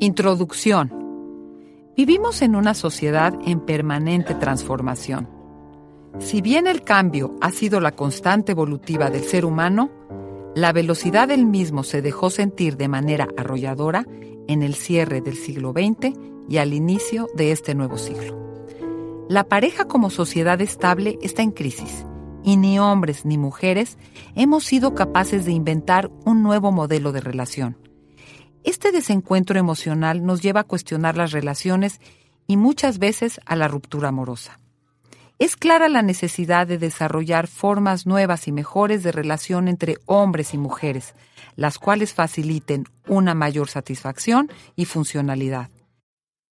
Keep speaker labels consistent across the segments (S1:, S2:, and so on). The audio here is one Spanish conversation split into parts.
S1: Introducción. Vivimos en una sociedad en permanente transformación. Si bien el cambio ha sido la constante evolutiva del ser humano, la velocidad del mismo se dejó sentir de manera arrolladora en el cierre del siglo XX y al inicio de este nuevo siglo. La pareja como sociedad estable está en crisis y ni hombres ni mujeres hemos sido capaces de inventar un nuevo modelo de relación. Este desencuentro emocional nos lleva a cuestionar las relaciones y muchas veces a la ruptura amorosa. Es clara la necesidad de desarrollar formas nuevas y mejores de relación entre hombres y mujeres, las cuales faciliten una mayor satisfacción y funcionalidad.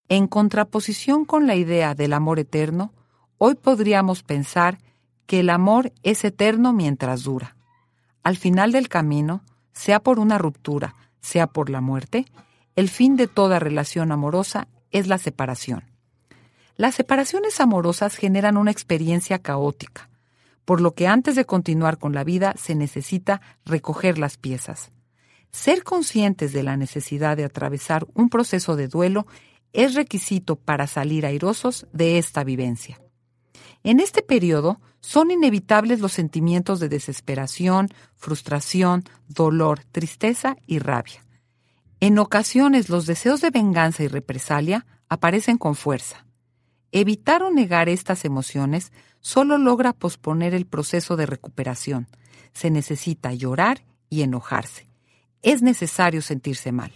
S1: En contraposición con la idea del amor eterno, hoy podríamos pensar que el amor es eterno mientras dura. Al final del camino, sea por una ruptura, sea por la muerte, el fin de toda relación amorosa es la separación. Las separaciones amorosas generan una experiencia caótica, por lo que antes de continuar con la vida se necesita recoger las piezas. Ser conscientes de la necesidad de atravesar un proceso de duelo es requisito para salir airosos de esta vivencia. En este periodo son inevitables los sentimientos de desesperación, frustración, dolor, tristeza y rabia. En ocasiones los deseos de venganza y represalia aparecen con fuerza. Evitar o negar estas emociones solo logra posponer el proceso de recuperación. Se necesita llorar y enojarse. Es necesario sentirse mal.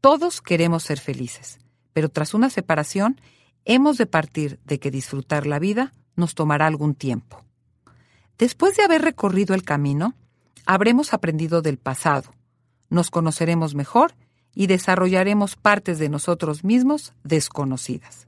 S1: Todos queremos ser felices, pero tras una separación hemos de partir de que disfrutar la vida nos tomará algún tiempo. Después de haber recorrido el camino, habremos aprendido del pasado, nos conoceremos mejor y desarrollaremos partes de nosotros mismos desconocidas.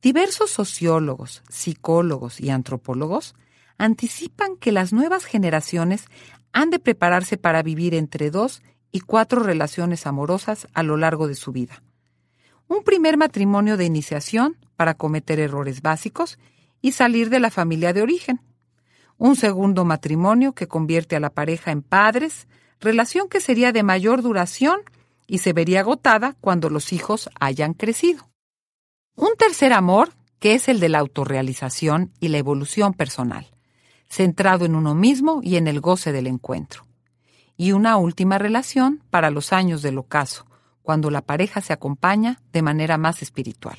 S1: Diversos sociólogos, psicólogos y antropólogos anticipan que las nuevas generaciones han de prepararse para vivir entre dos y cuatro relaciones amorosas a lo largo de su vida. Un primer matrimonio de iniciación para cometer errores básicos y salir de la familia de origen. Un segundo matrimonio que convierte a la pareja en padres, relación que sería de mayor duración y se vería agotada cuando los hijos hayan crecido. Un tercer amor, que es el de la autorrealización y la evolución personal, centrado en uno mismo y en el goce del encuentro. Y una última relación para los años del ocaso, cuando la pareja se acompaña de manera más espiritual.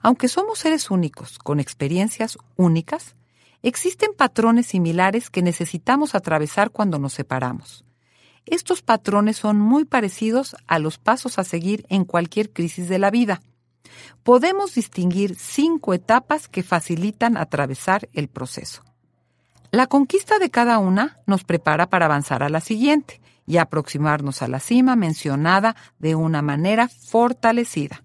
S1: Aunque somos seres únicos, con experiencias únicas, existen patrones similares que necesitamos atravesar cuando nos separamos. Estos patrones son muy parecidos a los pasos a seguir en cualquier crisis de la vida. Podemos distinguir cinco etapas que facilitan atravesar el proceso. La conquista de cada una nos prepara para avanzar a la siguiente y aproximarnos a la cima mencionada de una manera fortalecida.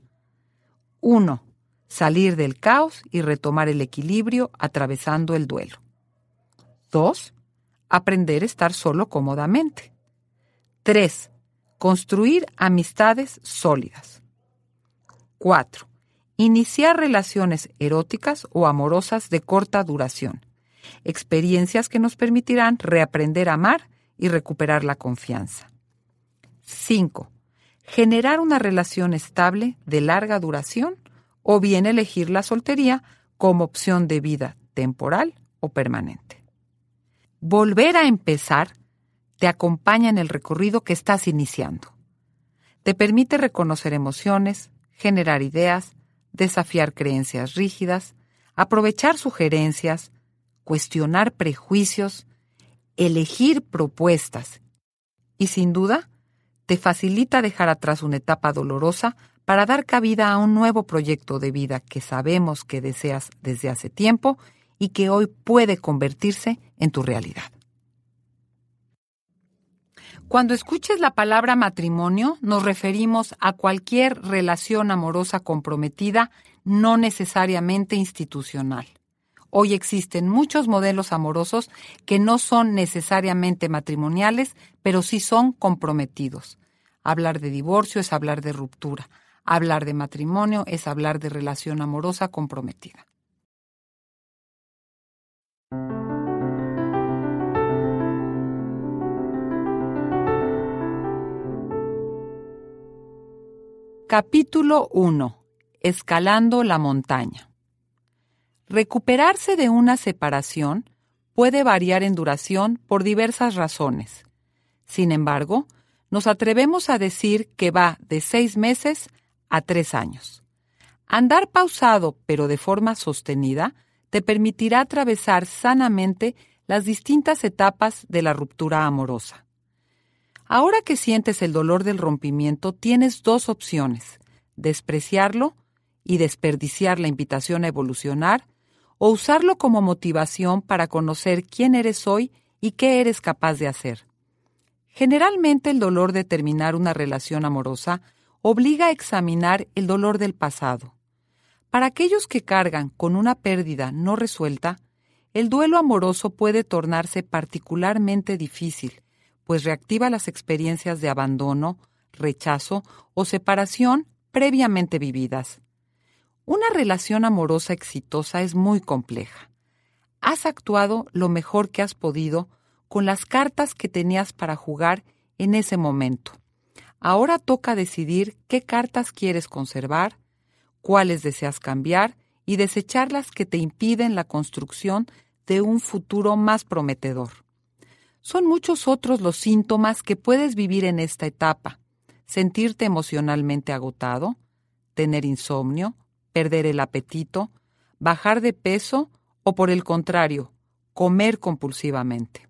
S1: 1 salir del caos y retomar el equilibrio atravesando el duelo. 2. Aprender a estar solo cómodamente. 3. Construir amistades sólidas. 4. Iniciar relaciones eróticas o amorosas de corta duración. Experiencias que nos permitirán reaprender a amar y recuperar la confianza. 5. Generar una relación estable de larga duración o bien elegir la soltería como opción de vida temporal o permanente. Volver a empezar te acompaña en el recorrido que estás iniciando. Te permite reconocer emociones, generar ideas, desafiar creencias rígidas, aprovechar sugerencias, cuestionar prejuicios, elegir propuestas y sin duda te facilita dejar atrás una etapa dolorosa para dar cabida a un nuevo proyecto de vida que sabemos que deseas desde hace tiempo y que hoy puede convertirse en tu realidad. Cuando escuches la palabra matrimonio, nos referimos a cualquier relación amorosa comprometida, no necesariamente institucional. Hoy existen muchos modelos amorosos que no son necesariamente matrimoniales, pero sí son comprometidos. Hablar de divorcio es hablar de ruptura. Hablar de matrimonio es hablar de relación amorosa comprometida. Capítulo 1. Escalando la montaña. Recuperarse de una separación puede variar en duración por diversas razones. Sin embargo, nos atrevemos a decir que va de seis meses a tres años. Andar pausado pero de forma sostenida te permitirá atravesar sanamente las distintas etapas de la ruptura amorosa. Ahora que sientes el dolor del rompimiento, tienes dos opciones, despreciarlo y desperdiciar la invitación a evolucionar, o usarlo como motivación para conocer quién eres hoy y qué eres capaz de hacer. Generalmente el dolor de terminar una relación amorosa obliga a examinar el dolor del pasado. Para aquellos que cargan con una pérdida no resuelta, el duelo amoroso puede tornarse particularmente difícil, pues reactiva las experiencias de abandono, rechazo o separación previamente vividas. Una relación amorosa exitosa es muy compleja. Has actuado lo mejor que has podido con las cartas que tenías para jugar en ese momento. Ahora toca decidir qué cartas quieres conservar, cuáles deseas cambiar y desechar las que te impiden la construcción de un futuro más prometedor. Son muchos otros los síntomas que puedes vivir en esta etapa. Sentirte emocionalmente agotado, tener insomnio, perder el apetito, bajar de peso o por el contrario, comer compulsivamente.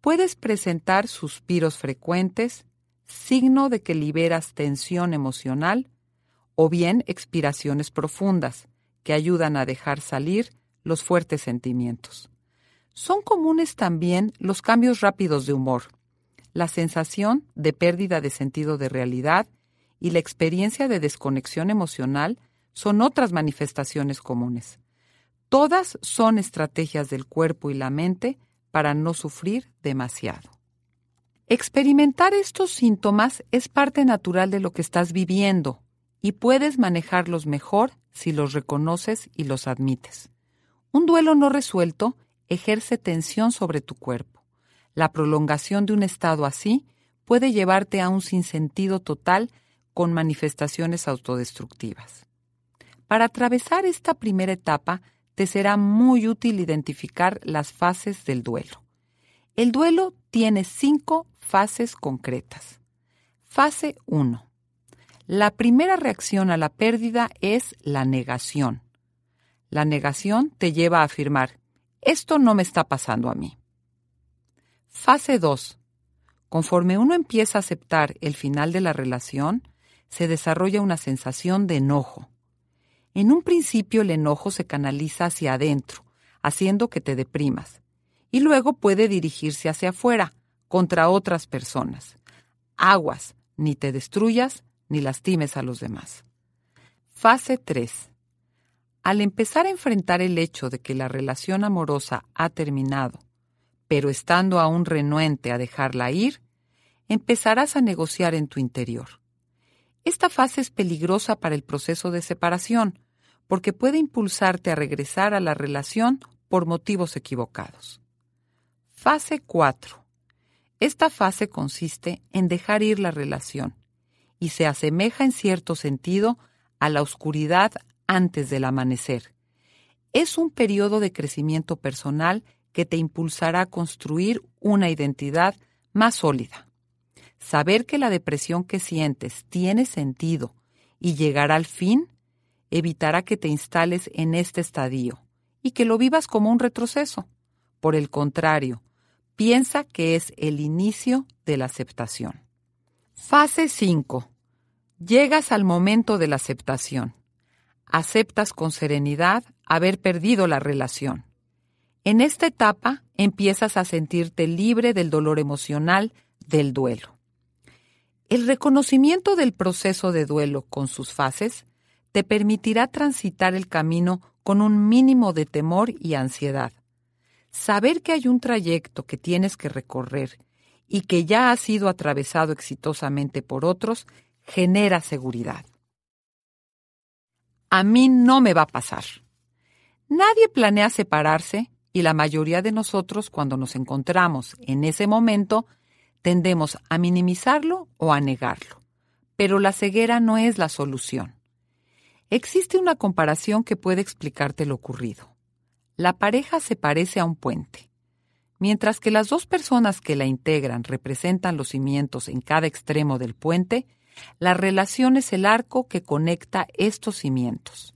S1: Puedes presentar suspiros frecuentes, signo de que liberas tensión emocional, o bien expiraciones profundas, que ayudan a dejar salir los fuertes sentimientos. Son comunes también los cambios rápidos de humor, la sensación de pérdida de sentido de realidad y la experiencia de desconexión emocional son otras manifestaciones comunes. Todas son estrategias del cuerpo y la mente para no sufrir demasiado. Experimentar estos síntomas es parte natural de lo que estás viviendo y puedes manejarlos mejor si los reconoces y los admites. Un duelo no resuelto ejerce tensión sobre tu cuerpo. La prolongación de un estado así puede llevarte a un sinsentido total con manifestaciones autodestructivas. Para atravesar esta primera etapa, te será muy útil identificar las fases del duelo. El duelo tiene cinco fases concretas. Fase 1. La primera reacción a la pérdida es la negación. La negación te lleva a afirmar, esto no me está pasando a mí. Fase 2. Conforme uno empieza a aceptar el final de la relación, se desarrolla una sensación de enojo. En un principio el enojo se canaliza hacia adentro, haciendo que te deprimas, y luego puede dirigirse hacia afuera, contra otras personas. Aguas, ni te destruyas ni lastimes a los demás. Fase 3. Al empezar a enfrentar el hecho de que la relación amorosa ha terminado, pero estando aún renuente a dejarla ir, empezarás a negociar en tu interior. Esta fase es peligrosa para el proceso de separación, porque puede impulsarte a regresar a la relación por motivos equivocados. Fase 4. Esta fase consiste en dejar ir la relación y se asemeja en cierto sentido a la oscuridad antes del amanecer. Es un periodo de crecimiento personal que te impulsará a construir una identidad más sólida. Saber que la depresión que sientes tiene sentido y llegará al fin evitará que te instales en este estadio y que lo vivas como un retroceso. Por el contrario, piensa que es el inicio de la aceptación. Fase 5. Llegas al momento de la aceptación aceptas con serenidad haber perdido la relación. En esta etapa empiezas a sentirte libre del dolor emocional del duelo. El reconocimiento del proceso de duelo con sus fases te permitirá transitar el camino con un mínimo de temor y ansiedad. Saber que hay un trayecto que tienes que recorrer y que ya ha sido atravesado exitosamente por otros genera seguridad a mí no me va a pasar. Nadie planea separarse y la mayoría de nosotros cuando nos encontramos en ese momento tendemos a minimizarlo o a negarlo. pero la ceguera no es la solución. Existe una comparación que puede explicarte lo ocurrido. La pareja se parece a un puente. Mientras que las dos personas que la integran representan los cimientos en cada extremo del puente, la relación es el arco que conecta estos cimientos.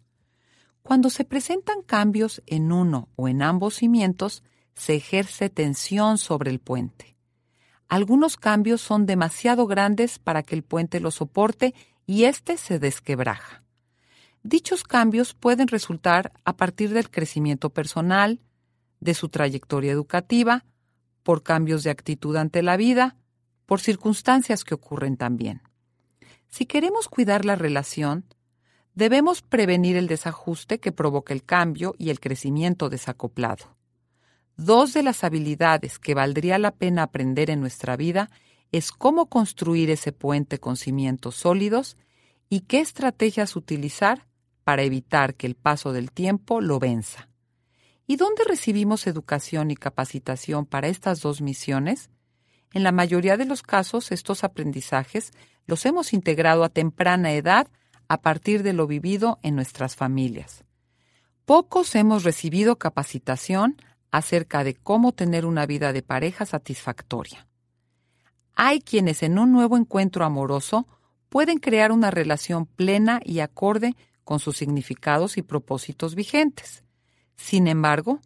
S1: Cuando se presentan cambios en uno o en ambos cimientos, se ejerce tensión sobre el puente. Algunos cambios son demasiado grandes para que el puente los soporte y éste se desquebraja. Dichos cambios pueden resultar a partir del crecimiento personal, de su trayectoria educativa, por cambios de actitud ante la vida, por circunstancias que ocurren también. Si queremos cuidar la relación, debemos prevenir el desajuste que provoca el cambio y el crecimiento desacoplado. Dos de las habilidades que valdría la pena aprender en nuestra vida es cómo construir ese puente con cimientos sólidos y qué estrategias utilizar para evitar que el paso del tiempo lo venza. ¿Y dónde recibimos educación y capacitación para estas dos misiones? En la mayoría de los casos, estos aprendizajes los hemos integrado a temprana edad a partir de lo vivido en nuestras familias. Pocos hemos recibido capacitación acerca de cómo tener una vida de pareja satisfactoria. Hay quienes en un nuevo encuentro amoroso pueden crear una relación plena y acorde con sus significados y propósitos vigentes. Sin embargo,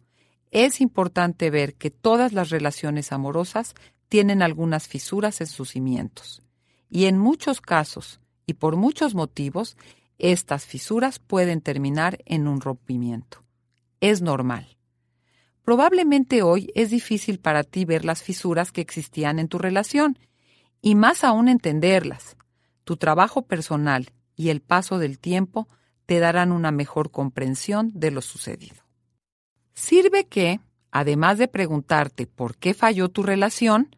S1: es importante ver que todas las relaciones amorosas tienen algunas fisuras en sus cimientos. Y en muchos casos, y por muchos motivos, estas fisuras pueden terminar en un rompimiento. Es normal. Probablemente hoy es difícil para ti ver las fisuras que existían en tu relación, y más aún entenderlas. Tu trabajo personal y el paso del tiempo te darán una mejor comprensión de lo sucedido. Sirve que, además de preguntarte por qué falló tu relación,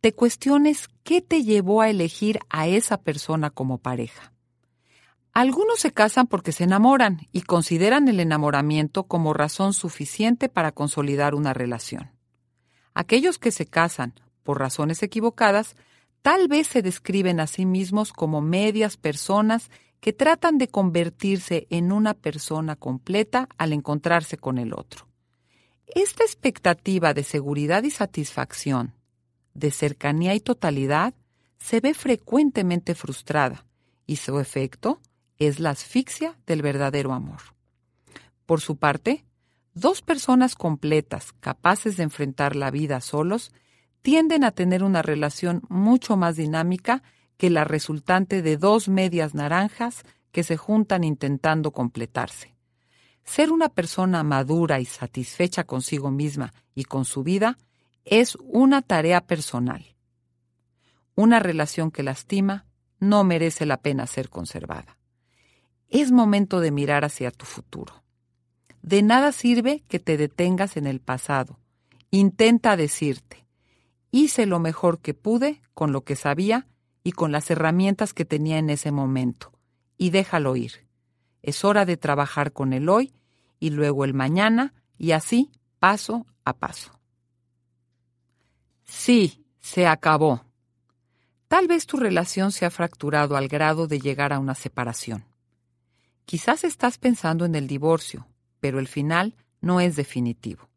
S1: te cuestiones qué te llevó a elegir a esa persona como pareja. Algunos se casan porque se enamoran y consideran el enamoramiento como razón suficiente para consolidar una relación. Aquellos que se casan por razones equivocadas tal vez se describen a sí mismos como medias personas que tratan de convertirse en una persona completa al encontrarse con el otro. Esta expectativa de seguridad y satisfacción, de cercanía y totalidad, se ve frecuentemente frustrada y su efecto es la asfixia del verdadero amor. Por su parte, dos personas completas, capaces de enfrentar la vida solos, tienden a tener una relación mucho más dinámica que la resultante de dos medias naranjas que se juntan intentando completarse. Ser una persona madura y satisfecha consigo misma y con su vida es una tarea personal. Una relación que lastima no merece la pena ser conservada. Es momento de mirar hacia tu futuro. De nada sirve que te detengas en el pasado. Intenta decirte, hice lo mejor que pude con lo que sabía y con las herramientas que tenía en ese momento, y déjalo ir. Es hora de trabajar con el hoy y luego el mañana, y así paso a paso. Sí, se acabó. Tal vez tu relación se ha fracturado al grado de llegar a una separación. Quizás estás pensando en el divorcio, pero el final no es definitivo.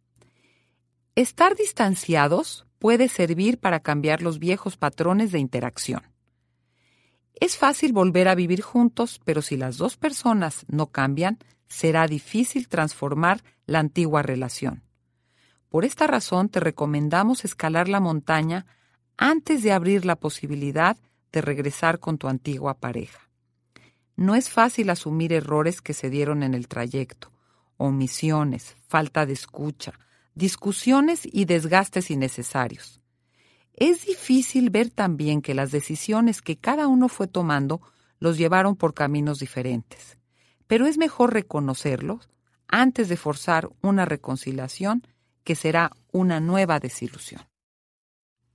S1: Estar distanciados puede servir para cambiar los viejos patrones de interacción. Es fácil volver a vivir juntos, pero si las dos personas no cambian, será difícil transformar la antigua relación. Por esta razón te recomendamos escalar la montaña antes de abrir la posibilidad de regresar con tu antigua pareja. No es fácil asumir errores que se dieron en el trayecto, omisiones, falta de escucha, discusiones y desgastes innecesarios. Es difícil ver también que las decisiones que cada uno fue tomando los llevaron por caminos diferentes, pero es mejor reconocerlos antes de forzar una reconciliación que será una nueva desilusión.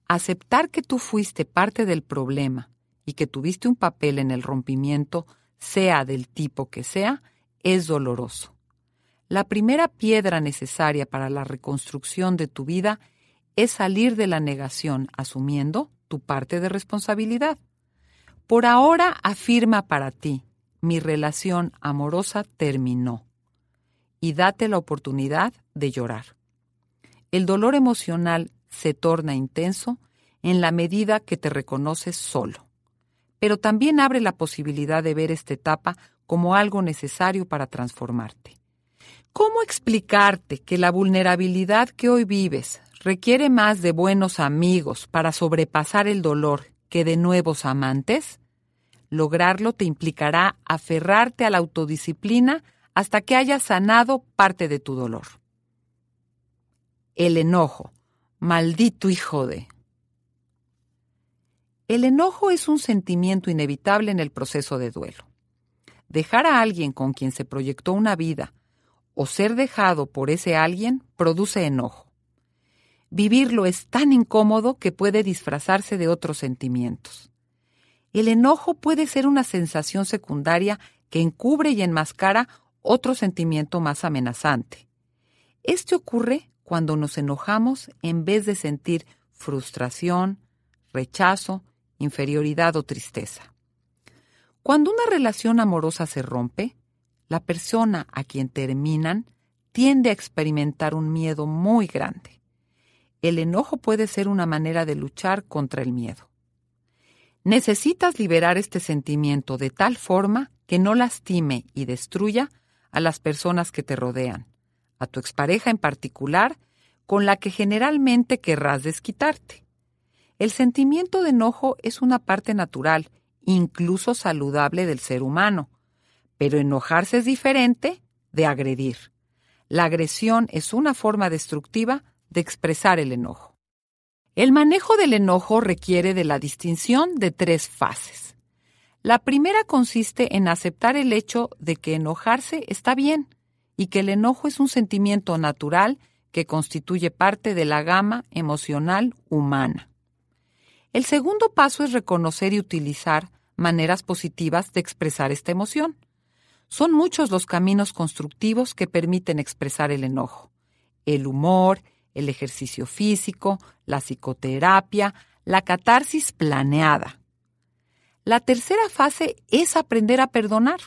S1: Aceptar que tú fuiste parte del problema y que tuviste un papel en el rompimiento, sea del tipo que sea, es doloroso. La primera piedra necesaria para la reconstrucción de tu vida es salir de la negación asumiendo tu parte de responsabilidad. Por ahora afirma para ti, mi relación amorosa terminó y date la oportunidad de llorar. El dolor emocional se torna intenso en la medida que te reconoces solo, pero también abre la posibilidad de ver esta etapa como algo necesario para transformarte. ¿Cómo explicarte que la vulnerabilidad que hoy vives requiere más de buenos amigos para sobrepasar el dolor que de nuevos amantes? Lograrlo te implicará aferrarte a la autodisciplina hasta que hayas sanado parte de tu dolor. El enojo. Maldito hijo de... El enojo es un sentimiento inevitable en el proceso de duelo. Dejar a alguien con quien se proyectó una vida o ser dejado por ese alguien produce enojo. Vivirlo es tan incómodo que puede disfrazarse de otros sentimientos. El enojo puede ser una sensación secundaria que encubre y enmascara otro sentimiento más amenazante. Este ocurre cuando nos enojamos en vez de sentir frustración, rechazo, inferioridad o tristeza. Cuando una relación amorosa se rompe, la persona a quien terminan tiende a experimentar un miedo muy grande. El enojo puede ser una manera de luchar contra el miedo. Necesitas liberar este sentimiento de tal forma que no lastime y destruya a las personas que te rodean, a tu expareja en particular, con la que generalmente querrás desquitarte. El sentimiento de enojo es una parte natural, incluso saludable del ser humano, pero enojarse es diferente de agredir. La agresión es una forma destructiva de expresar el enojo. El manejo del enojo requiere de la distinción de tres fases. La primera consiste en aceptar el hecho de que enojarse está bien y que el enojo es un sentimiento natural que constituye parte de la gama emocional humana. El segundo paso es reconocer y utilizar maneras positivas de expresar esta emoción. Son muchos los caminos constructivos que permiten expresar el enojo. El humor, el ejercicio físico, la psicoterapia, la catarsis planeada. La tercera fase es aprender a perdonar.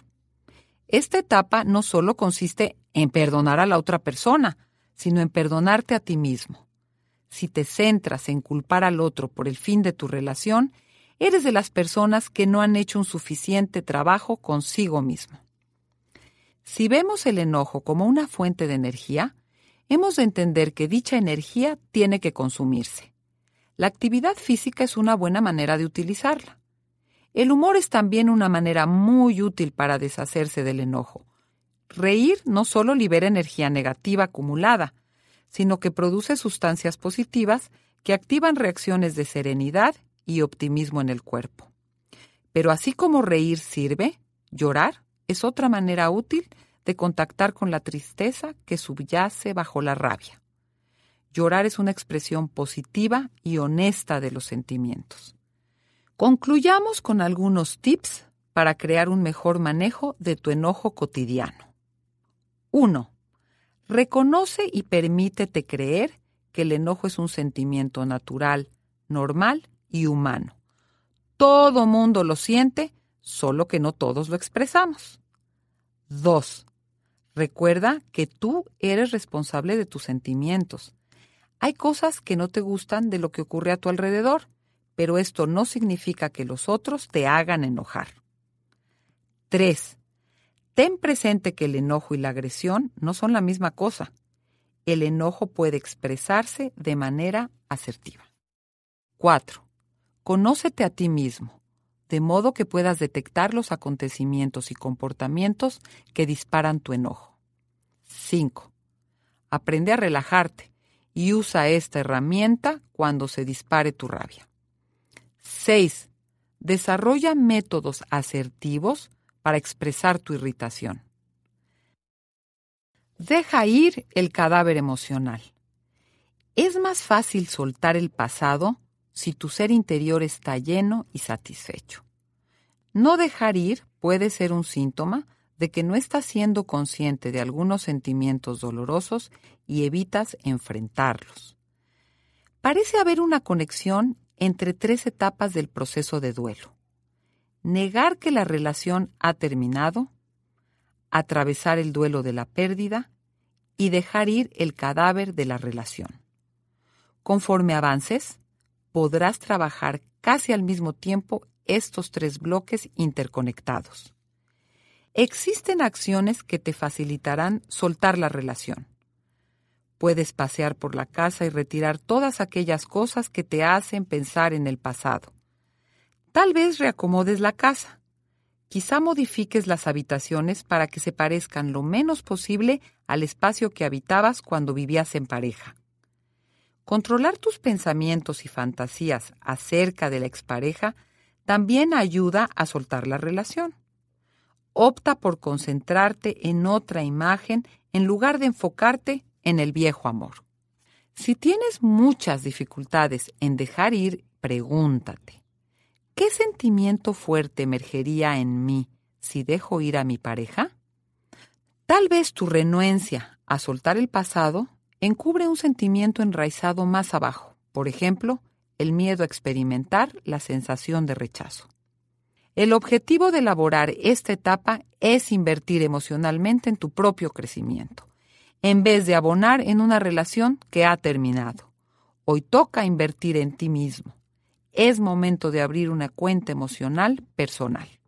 S1: Esta etapa no solo consiste en perdonar a la otra persona, sino en perdonarte a ti mismo. Si te centras en culpar al otro por el fin de tu relación, eres de las personas que no han hecho un suficiente trabajo consigo mismo. Si vemos el enojo como una fuente de energía, hemos de entender que dicha energía tiene que consumirse. La actividad física es una buena manera de utilizarla. El humor es también una manera muy útil para deshacerse del enojo. Reír no solo libera energía negativa acumulada, sino que produce sustancias positivas que activan reacciones de serenidad y optimismo en el cuerpo. Pero así como reír sirve, llorar es otra manera útil de contactar con la tristeza que subyace bajo la rabia. Llorar es una expresión positiva y honesta de los sentimientos. Concluyamos con algunos tips para crear un mejor manejo de tu enojo cotidiano. 1. Reconoce y permítete creer que el enojo es un sentimiento natural, normal y humano. Todo mundo lo siente, solo que no todos lo expresamos. 2. Recuerda que tú eres responsable de tus sentimientos. Hay cosas que no te gustan de lo que ocurre a tu alrededor pero esto no significa que los otros te hagan enojar. 3. Ten presente que el enojo y la agresión no son la misma cosa. El enojo puede expresarse de manera asertiva. 4. Conócete a ti mismo, de modo que puedas detectar los acontecimientos y comportamientos que disparan tu enojo. 5. Aprende a relajarte y usa esta herramienta cuando se dispare tu rabia. 6. Desarrolla métodos asertivos para expresar tu irritación. Deja ir el cadáver emocional. Es más fácil soltar el pasado si tu ser interior está lleno y satisfecho. No dejar ir puede ser un síntoma de que no estás siendo consciente de algunos sentimientos dolorosos y evitas enfrentarlos. Parece haber una conexión entre tres etapas del proceso de duelo. negar que la relación ha terminado, atravesar el duelo de la pérdida y dejar ir el cadáver de la relación. Conforme avances, podrás trabajar casi al mismo tiempo estos tres bloques interconectados. Existen acciones que te facilitarán soltar la relación. Puedes pasear por la casa y retirar todas aquellas cosas que te hacen pensar en el pasado. Tal vez reacomodes la casa. Quizá modifiques las habitaciones para que se parezcan lo menos posible al espacio que habitabas cuando vivías en pareja. Controlar tus pensamientos y fantasías acerca de la expareja también ayuda a soltar la relación. Opta por concentrarte en otra imagen en lugar de enfocarte en el viejo amor. Si tienes muchas dificultades en dejar ir, pregúntate, ¿qué sentimiento fuerte emergería en mí si dejo ir a mi pareja? Tal vez tu renuencia a soltar el pasado encubre un sentimiento enraizado más abajo, por ejemplo, el miedo a experimentar la sensación de rechazo. El objetivo de elaborar esta etapa es invertir emocionalmente en tu propio crecimiento, en vez de abonar en una relación que ha terminado. Hoy toca invertir en ti mismo. Es momento de abrir una cuenta emocional personal.